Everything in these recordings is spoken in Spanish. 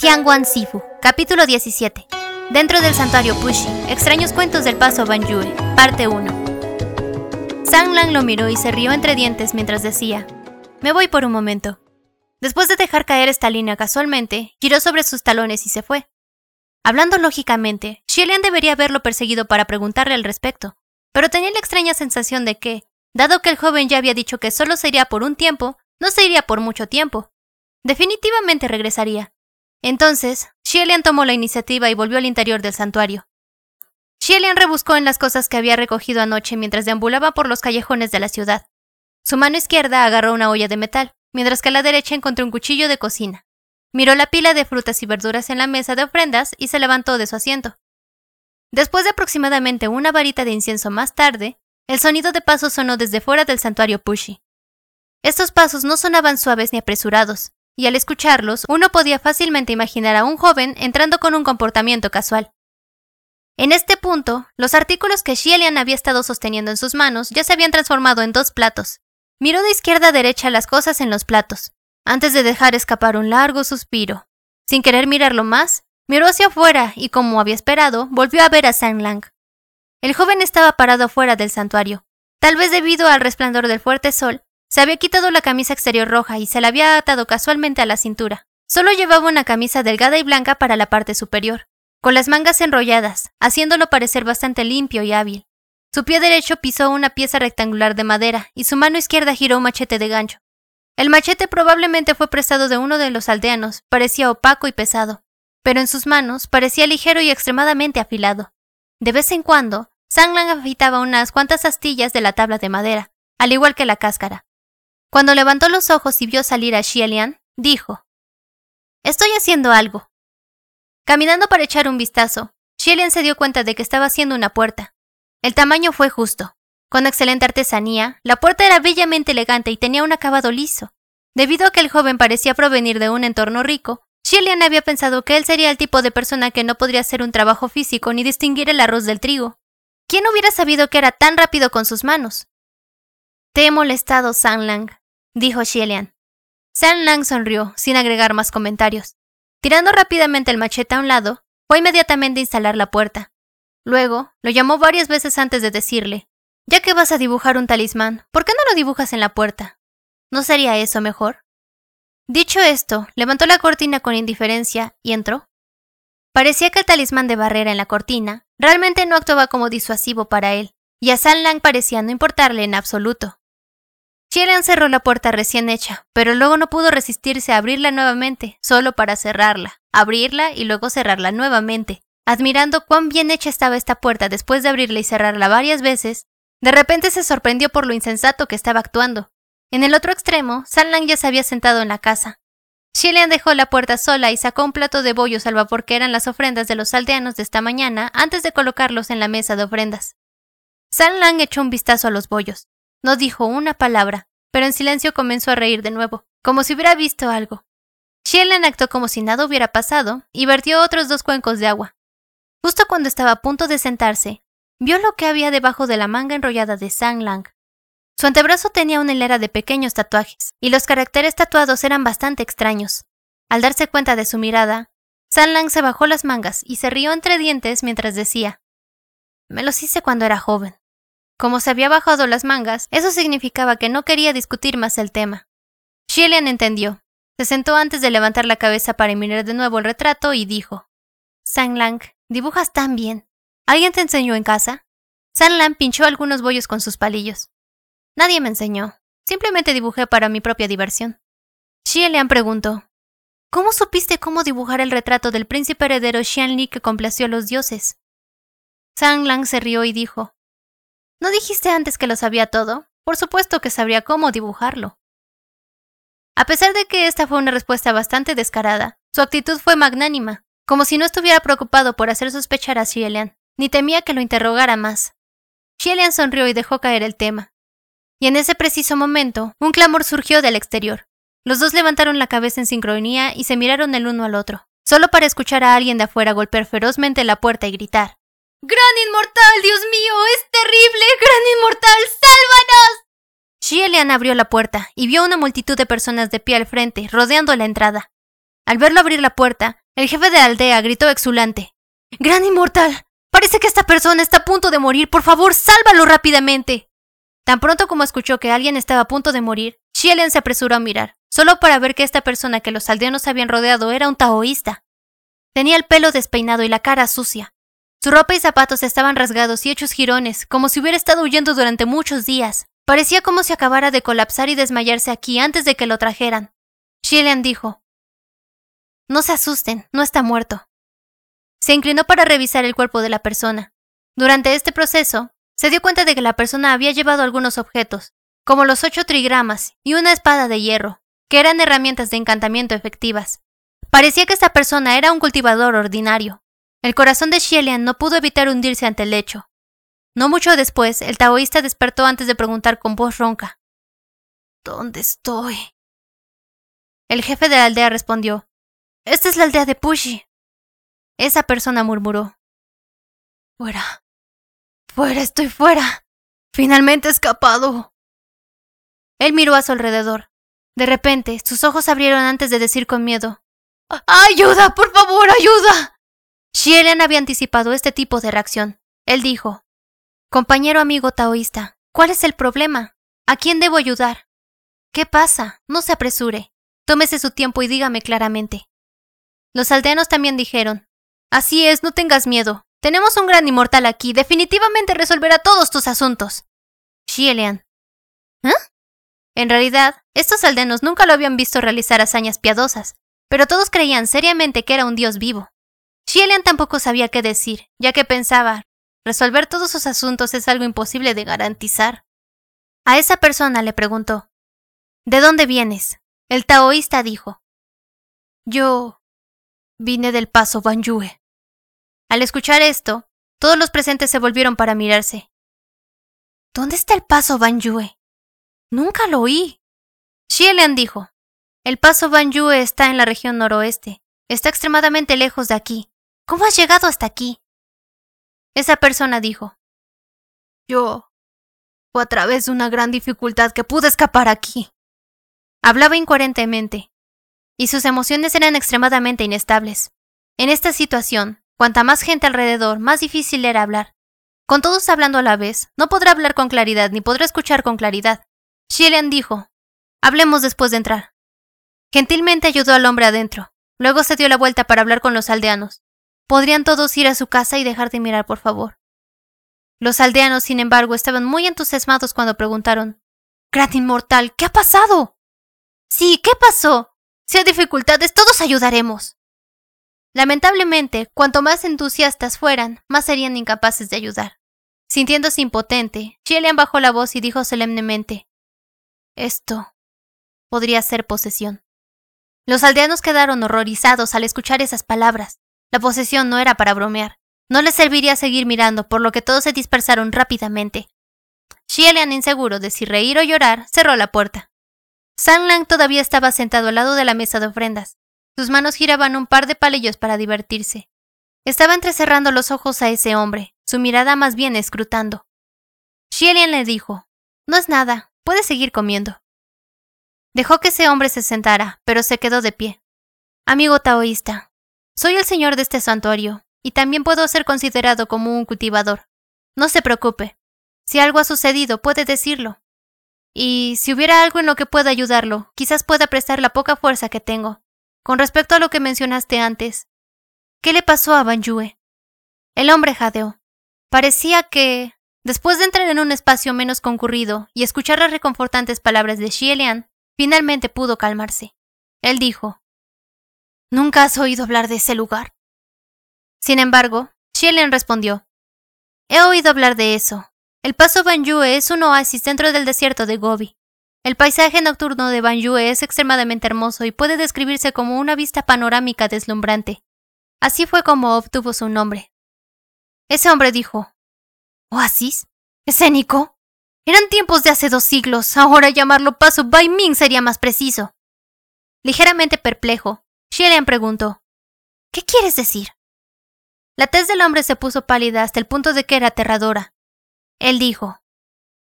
Tiangwan Sifu, capítulo 17. Dentro del santuario Pushi, extraños cuentos del paso Banjue, parte 1. Sang Lang lo miró y se rió entre dientes mientras decía: Me voy por un momento. Después de dejar caer esta línea casualmente, giró sobre sus talones y se fue. Hablando lógicamente, Xielian debería haberlo perseguido para preguntarle al respecto, pero tenía la extraña sensación de que, dado que el joven ya había dicho que solo se iría por un tiempo, no se iría por mucho tiempo. Definitivamente regresaría. Entonces, Xielian tomó la iniciativa y volvió al interior del santuario. Xielian rebuscó en las cosas que había recogido anoche mientras deambulaba por los callejones de la ciudad. Su mano izquierda agarró una olla de metal, mientras que a la derecha encontró un cuchillo de cocina. Miró la pila de frutas y verduras en la mesa de ofrendas y se levantó de su asiento. Después de aproximadamente una varita de incienso más tarde, el sonido de pasos sonó desde fuera del santuario Pushi. Estos pasos no sonaban suaves ni apresurados, y al escucharlos uno podía fácilmente imaginar a un joven entrando con un comportamiento casual. En este punto, los artículos que Xielian había estado sosteniendo en sus manos ya se habían transformado en dos platos. Miró de izquierda a derecha las cosas en los platos, antes de dejar escapar un largo suspiro. Sin querer mirarlo más, miró hacia afuera y, como había esperado, volvió a ver a Sang Lang. El joven estaba parado afuera del santuario. Tal vez debido al resplandor del fuerte sol, se había quitado la camisa exterior roja y se la había atado casualmente a la cintura. Solo llevaba una camisa delgada y blanca para la parte superior, con las mangas enrolladas, haciéndolo parecer bastante limpio y hábil. Su pie derecho pisó una pieza rectangular de madera y su mano izquierda giró un machete de gancho. El machete probablemente fue prestado de uno de los aldeanos, parecía opaco y pesado, pero en sus manos parecía ligero y extremadamente afilado. De vez en cuando, Sanglan afeitaba unas cuantas astillas de la tabla de madera, al igual que la cáscara. Cuando levantó los ojos y vio salir a Xielian, dijo: Estoy haciendo algo. Caminando para echar un vistazo, Xielian se dio cuenta de que estaba haciendo una puerta. El tamaño fue justo. Con excelente artesanía, la puerta era bellamente elegante y tenía un acabado liso. Debido a que el joven parecía provenir de un entorno rico, Xielian había pensado que él sería el tipo de persona que no podría hacer un trabajo físico ni distinguir el arroz del trigo. ¿Quién hubiera sabido que era tan rápido con sus manos? Te he molestado, Sang Lang, dijo Xielian. Sang Lang sonrió, sin agregar más comentarios. Tirando rápidamente el machete a un lado, fue inmediatamente a instalar la puerta. Luego, lo llamó varias veces antes de decirle, ya que vas a dibujar un talismán, ¿por qué no lo dibujas en la puerta? ¿No sería eso mejor? Dicho esto, levantó la cortina con indiferencia y entró. Parecía que el talismán de barrera en la cortina realmente no actuaba como disuasivo para él, y a San Lang parecía no importarle en absoluto. Xielian cerró la puerta recién hecha, pero luego no pudo resistirse a abrirla nuevamente, solo para cerrarla, abrirla y luego cerrarla nuevamente. Admirando cuán bien hecha estaba esta puerta después de abrirla y cerrarla varias veces, de repente se sorprendió por lo insensato que estaba actuando. En el otro extremo, San Lang ya se había sentado en la casa. Xielian dejó la puerta sola y sacó un plato de bollos al vapor que eran las ofrendas de los aldeanos de esta mañana antes de colocarlos en la mesa de ofrendas. San Lang echó un vistazo a los bollos. No dijo una palabra, pero en silencio comenzó a reír de nuevo, como si hubiera visto algo. Xielian actuó como si nada hubiera pasado y vertió otros dos cuencos de agua. Justo cuando estaba a punto de sentarse, vio lo que había debajo de la manga enrollada de Sang Lang. Su antebrazo tenía una hilera de pequeños tatuajes, y los caracteres tatuados eran bastante extraños. Al darse cuenta de su mirada, Sang Lang se bajó las mangas y se rió entre dientes mientras decía: Me los hice cuando era joven. Como se había bajado las mangas, eso significaba que no quería discutir más el tema. Shillian entendió. Se sentó antes de levantar la cabeza para mirar de nuevo el retrato y dijo: Sang Lang, dibujas tan bien. ¿Alguien te enseñó en casa? Sang Lang pinchó algunos bollos con sus palillos. Nadie me enseñó. Simplemente dibujé para mi propia diversión. Xielian preguntó: ¿Cómo supiste cómo dibujar el retrato del príncipe heredero Xianli que complació a los dioses? Sang Lang se rió y dijo: ¿No dijiste antes que lo sabía todo? Por supuesto que sabría cómo dibujarlo. A pesar de que esta fue una respuesta bastante descarada, su actitud fue magnánima, como si no estuviera preocupado por hacer sospechar a Xielian, ni temía que lo interrogara más. Xielian sonrió y dejó caer el tema y en ese preciso momento, un clamor surgió del exterior. Los dos levantaron la cabeza en sincronía y se miraron el uno al otro, solo para escuchar a alguien de afuera golpear ferozmente la puerta y gritar. ¡Gran inmortal, Dios mío! ¡Es terrible! ¡Gran inmortal! ¡Sálvanos! Xielian abrió la puerta y vio una multitud de personas de pie al frente, rodeando la entrada. Al verlo abrir la puerta, El jefe de la aldea gritó exulante. ¡Gran inmortal! Parece que esta persona está a punto de morir. Por favor, sálvalo rápidamente. Tan pronto como escuchó que alguien estaba a punto de morir, Shielen se apresuró a mirar, solo para ver que esta persona que los aldeanos habían rodeado era un taoísta. Tenía el pelo despeinado y la cara sucia. Su ropa y zapatos estaban rasgados y hechos jirones, como si hubiera estado huyendo durante muchos días. Parecía como si acabara de colapsar y desmayarse aquí antes de que lo trajeran. Shielen dijo, No se asusten, no está muerto. Se inclinó para revisar el cuerpo de la persona. Durante este proceso, se dio cuenta de que la persona había llevado algunos objetos, como los ocho trigramas y una espada de hierro, que eran herramientas de encantamiento efectivas. Parecía que esta persona era un cultivador ordinario. El corazón de Xielian no pudo evitar hundirse ante el lecho. No mucho después, el taoísta despertó antes de preguntar con voz ronca. ¿Dónde estoy? El jefe de la aldea respondió. Esta es la aldea de Pushi. Esa persona murmuró. Fuera. Fuera, estoy fuera. Finalmente he escapado. Él miró a su alrededor. De repente, sus ojos abrieron antes de decir con miedo. ¡Ayuda, por favor, ayuda! Xielian había anticipado este tipo de reacción. Él dijo, Compañero amigo taoísta, ¿cuál es el problema? ¿A quién debo ayudar? ¿Qué pasa? No se apresure. Tómese su tiempo y dígame claramente. Los aldeanos también dijeron, Así es, no tengas miedo. Tenemos un gran inmortal aquí, definitivamente resolverá todos tus asuntos. Xielian. ¿Eh? En realidad, estos aldeanos nunca lo habían visto realizar hazañas piadosas, pero todos creían seriamente que era un dios vivo. Xielian tampoco sabía qué decir, ya que pensaba, resolver todos sus asuntos es algo imposible de garantizar. A esa persona le preguntó, ¿De dónde vienes? El taoísta dijo, Yo vine del paso Banyue. Al escuchar esto, todos los presentes se volvieron para mirarse. ¿Dónde está el paso Banyue? Nunca lo oí. Xielian dijo, el paso Banyue está en la región noroeste. Está extremadamente lejos de aquí. ¿Cómo has llegado hasta aquí? Esa persona dijo, Yo. Fue a través de una gran dificultad que pude escapar aquí. Hablaba incoherentemente, y sus emociones eran extremadamente inestables. En esta situación, cuanta más gente alrededor, más difícil era hablar. Con todos hablando a la vez, no podrá hablar con claridad ni podrá escuchar con claridad. Shilian dijo, Hablemos después de entrar. Gentilmente ayudó al hombre adentro. Luego se dio la vuelta para hablar con los aldeanos. Podrían todos ir a su casa y dejar de mirar, por favor. Los aldeanos, sin embargo, estaban muy entusiasmados cuando preguntaron Gran inmortal, ¿qué ha pasado? Sí, ¿qué pasó? Si hay dificultades, todos ayudaremos. Lamentablemente, cuanto más entusiastas fueran, más serían incapaces de ayudar. Sintiéndose impotente, Chilean bajó la voz y dijo solemnemente Esto podría ser posesión. Los aldeanos quedaron horrorizados al escuchar esas palabras. La posesión no era para bromear. No les serviría seguir mirando, por lo que todos se dispersaron rápidamente. Xielian, inseguro de si reír o llorar, cerró la puerta. San Lang todavía estaba sentado al lado de la mesa de ofrendas. Sus manos giraban un par de palillos para divertirse. Estaba entrecerrando los ojos a ese hombre, su mirada más bien escrutando. Xielian le dijo, No es nada, puedes seguir comiendo. Dejó que ese hombre se sentara, pero se quedó de pie. Amigo taoísta, soy el señor de este santuario, y también puedo ser considerado como un cultivador. No se preocupe. Si algo ha sucedido, puede decirlo. Y si hubiera algo en lo que pueda ayudarlo, quizás pueda prestar la poca fuerza que tengo. Con respecto a lo que mencionaste antes, ¿qué le pasó a Banjue? El hombre jadeó. Parecía que, después de entrar en un espacio menos concurrido y escuchar las reconfortantes palabras de Xielian, finalmente pudo calmarse. Él dijo, ¿Nunca has oído hablar de ese lugar? Sin embargo, Xielen respondió, He oído hablar de eso. El paso Banyue es un oasis dentro del desierto de Gobi. El paisaje nocturno de Banyue es extremadamente hermoso y puede describirse como una vista panorámica deslumbrante. Así fue como obtuvo su nombre. Ese hombre dijo, ¿Oasis? ¿Escénico? Eran tiempos de hace dos siglos, ahora llamarlo paso Bai Ming sería más preciso. Ligeramente perplejo, Xielian preguntó, ¿Qué quieres decir? La tez del hombre se puso pálida hasta el punto de que era aterradora. Él dijo,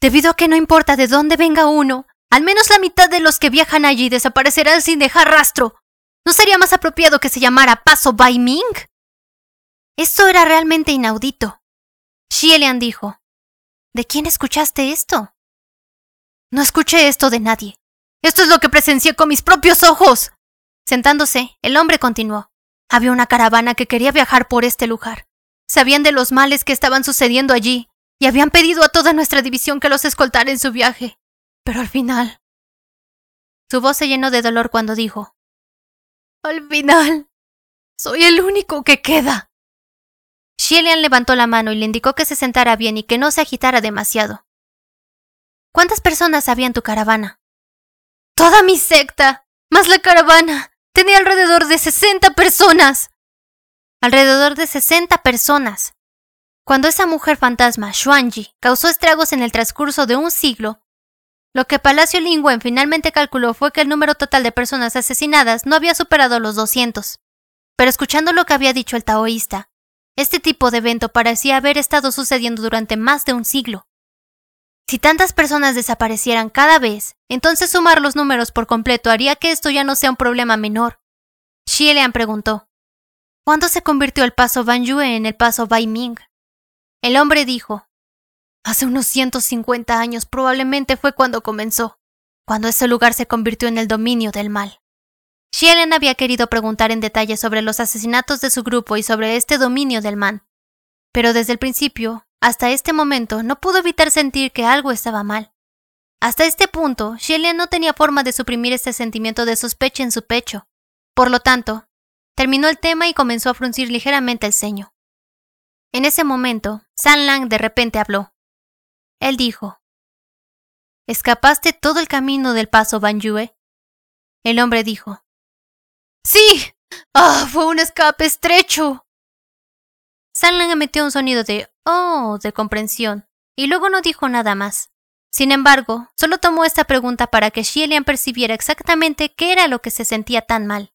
Debido a que no importa de dónde venga uno, al menos la mitad de los que viajan allí desaparecerán sin dejar rastro. ¿No sería más apropiado que se llamara Paso Bai Ming? Esto era realmente inaudito. Xielian dijo, ¿De quién escuchaste esto? No escuché esto de nadie. Esto es lo que presencié con mis propios ojos. Sentándose, el hombre continuó. Había una caravana que quería viajar por este lugar. Sabían de los males que estaban sucediendo allí y habían pedido a toda nuestra división que los escoltara en su viaje. Pero al final... Su voz se llenó de dolor cuando dijo, Al final, soy el único que queda. Shilian levantó la mano y le indicó que se sentara bien y que no se agitara demasiado. ¿Cuántas personas había en tu caravana? Toda mi secta, más la caravana. Tenía alrededor de 60 personas. Alrededor de 60 personas. Cuando esa mujer fantasma, Xuanji, causó estragos en el transcurso de un siglo, lo que Palacio Lingwen finalmente calculó fue que el número total de personas asesinadas no había superado los 200. Pero escuchando lo que había dicho el taoísta, este tipo de evento parecía haber estado sucediendo durante más de un siglo. Si tantas personas desaparecieran cada vez, entonces sumar los números por completo haría que esto ya no sea un problema menor. Xielian preguntó, ¿Cuándo se convirtió el paso Yue en el paso Bai Ming? El hombre dijo, Hace unos 150 años probablemente fue cuando comenzó, cuando ese lugar se convirtió en el dominio del mal. Xielen había querido preguntar en detalle sobre los asesinatos de su grupo y sobre este dominio del mal, pero desde el principio, hasta este momento, no pudo evitar sentir que algo estaba mal. Hasta este punto, Xielen no tenía forma de suprimir este sentimiento de sospecha en su pecho. Por lo tanto, terminó el tema y comenzó a fruncir ligeramente el ceño. En ese momento, San Lang de repente habló. Él dijo, ¿Escapaste todo el camino del paso Yue? El hombre dijo, ¡Sí! ¡Ah! fue un escape estrecho. San Lang emitió un sonido de oh de comprensión, y luego no dijo nada más. Sin embargo, solo tomó esta pregunta para que Xielian percibiera exactamente qué era lo que se sentía tan mal.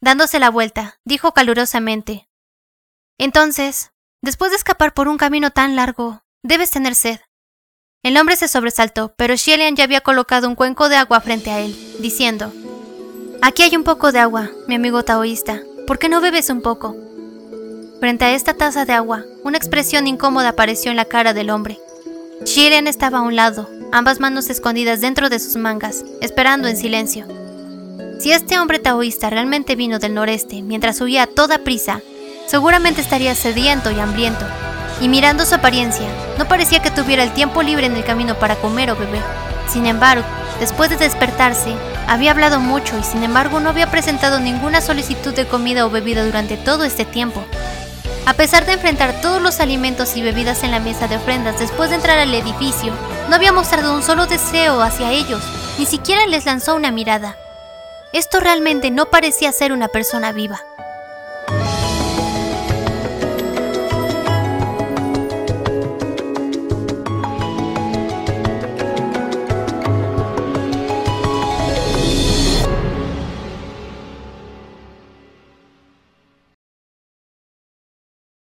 Dándose la vuelta, dijo calurosamente, Entonces, Después de escapar por un camino tan largo, debes tener sed. El hombre se sobresaltó, pero Xielian ya había colocado un cuenco de agua frente a él, diciendo, Aquí hay un poco de agua, mi amigo taoísta, ¿por qué no bebes un poco? Frente a esta taza de agua, una expresión incómoda apareció en la cara del hombre. Xielian estaba a un lado, ambas manos escondidas dentro de sus mangas, esperando en silencio. Si este hombre taoísta realmente vino del noreste mientras huía a toda prisa, Seguramente estaría sediento y hambriento, y mirando su apariencia, no parecía que tuviera el tiempo libre en el camino para comer o beber. Sin embargo, después de despertarse, había hablado mucho y sin embargo no había presentado ninguna solicitud de comida o bebida durante todo este tiempo. A pesar de enfrentar todos los alimentos y bebidas en la mesa de ofrendas después de entrar al edificio, no había mostrado un solo deseo hacia ellos, ni siquiera les lanzó una mirada. Esto realmente no parecía ser una persona viva.